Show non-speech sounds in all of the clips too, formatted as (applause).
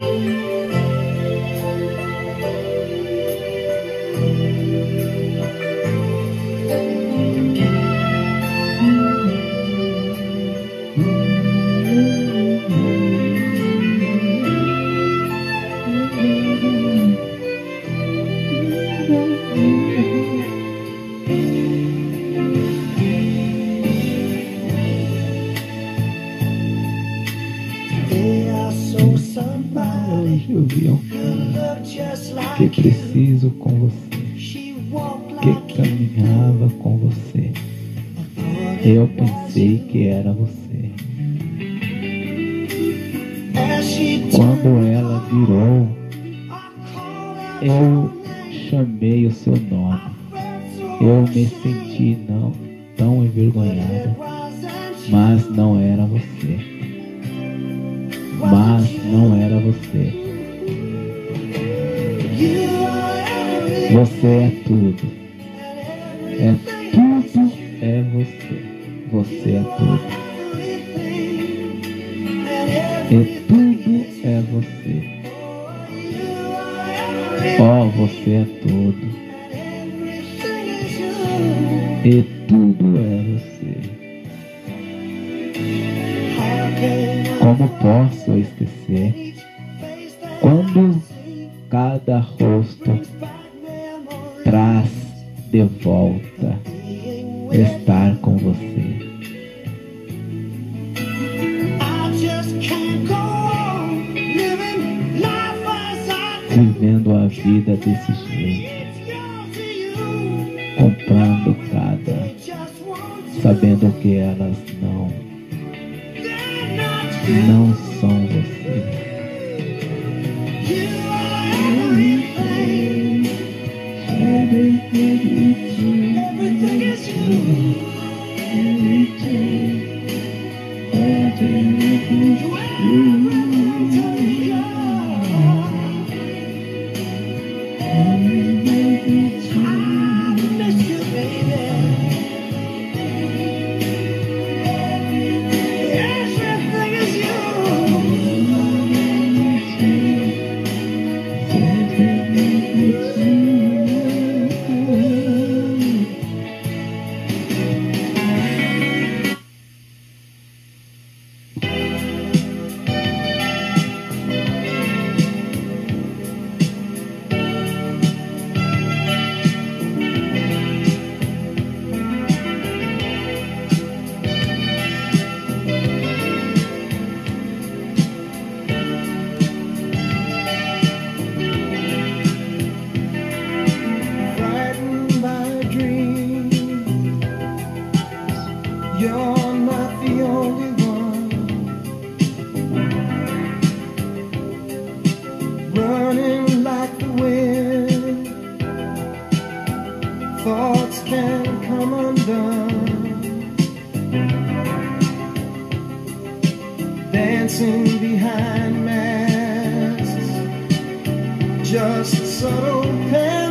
Eu preciso com você, que caminhava com você. Eu pensei que era você. Quando ela virou, eu chamei o seu nome. Eu me senti não tão envergonhada, mas não era você. Mas não era você. Você é tudo. É tudo é você. Você é tudo. E tudo é você. Oh, você é tudo. E tudo é você. Como posso esquecer quando cada rosto traz de volta estar com você? Vivendo a vida desse jeito, comprando cada, sabendo que elas não, não you. Dancing behind masks just subtle pantomime.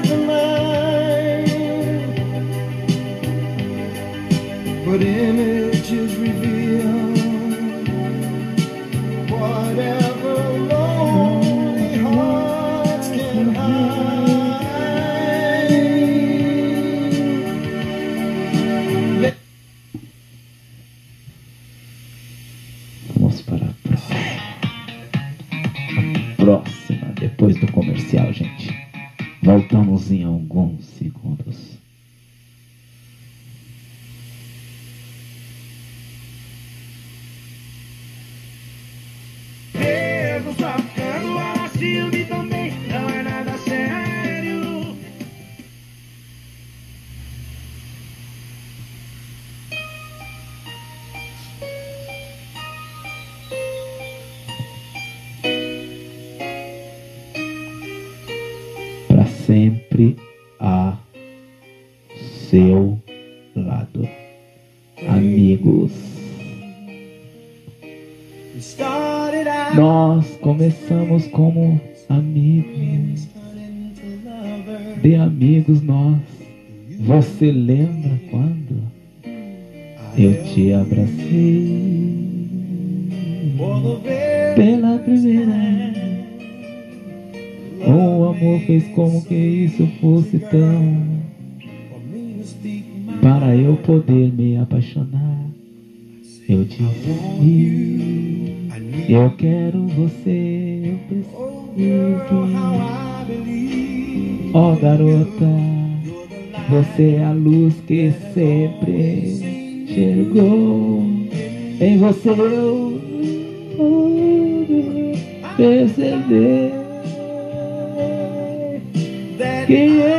Nós começamos como amigos. De amigos nós. Você lembra quando eu te abracei pela primeira vez? amor fez como que isso fosse tão para eu poder me apaixonar. Eu disse, eu quero você, eu preciso. Ó oh, garota, você é a luz que sempre chegou. Em você eu pude perceber que eu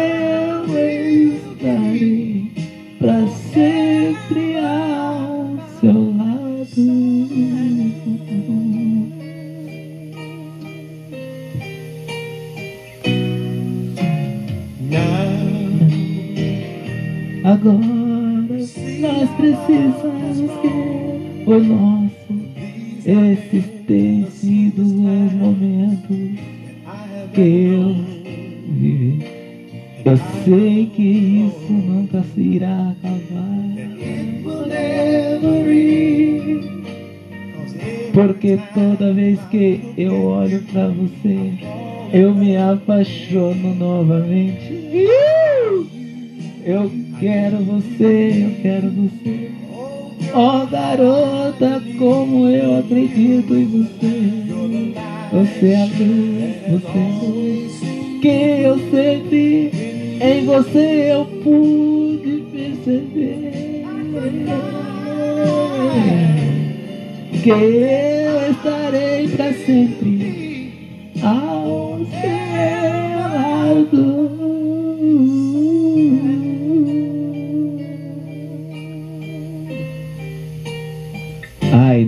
Agora nós precisamos que o nosso esses têm sido os momentos que eu vivi. Eu sei que isso nunca se irá acabar. Porque toda vez que eu olho para você, eu me apaixono novamente. Eu quero você, eu quero você. Oh garota, como eu acredito em você. Você é a luz, você é a luz. Que eu sempre em você eu pude perceber. Que eu estarei para sempre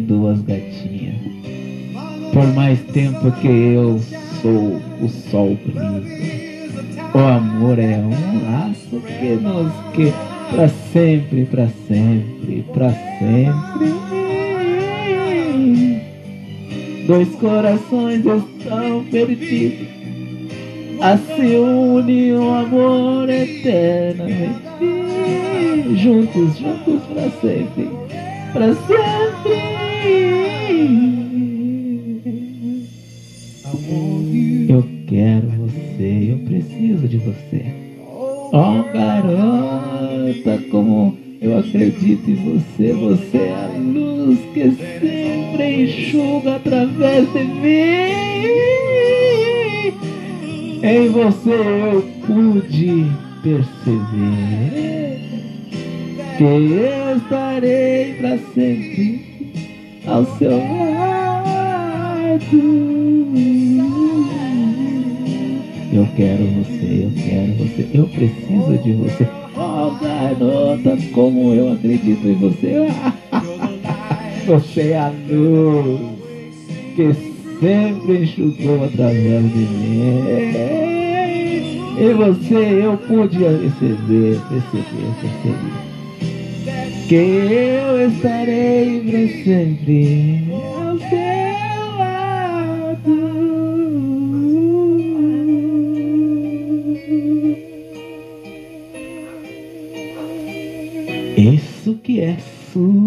duas gatinhas. Por mais tempo que eu sou o sol brilha. O amor é um laço que nos que para sempre, para sempre, para sempre. Dois corações estão perdidos. Assim une um amor eternamente. Juntos, juntos para sempre, para sempre. Eu quero você, eu preciso de você. Oh garota, como eu acredito em você, você é a luz que sempre enxuga através de mim. Em você eu pude perceber que eu estarei para sempre ao seu lado. Eu quero você, eu quero você, eu preciso de você. Oh, garota, como eu acredito em você. (laughs) Você é a luz que sempre enxugou através de mim. E você eu pude receber, perceber, perceber. Que eu estarei para sempre ao seu lado. Isso que é sucesso.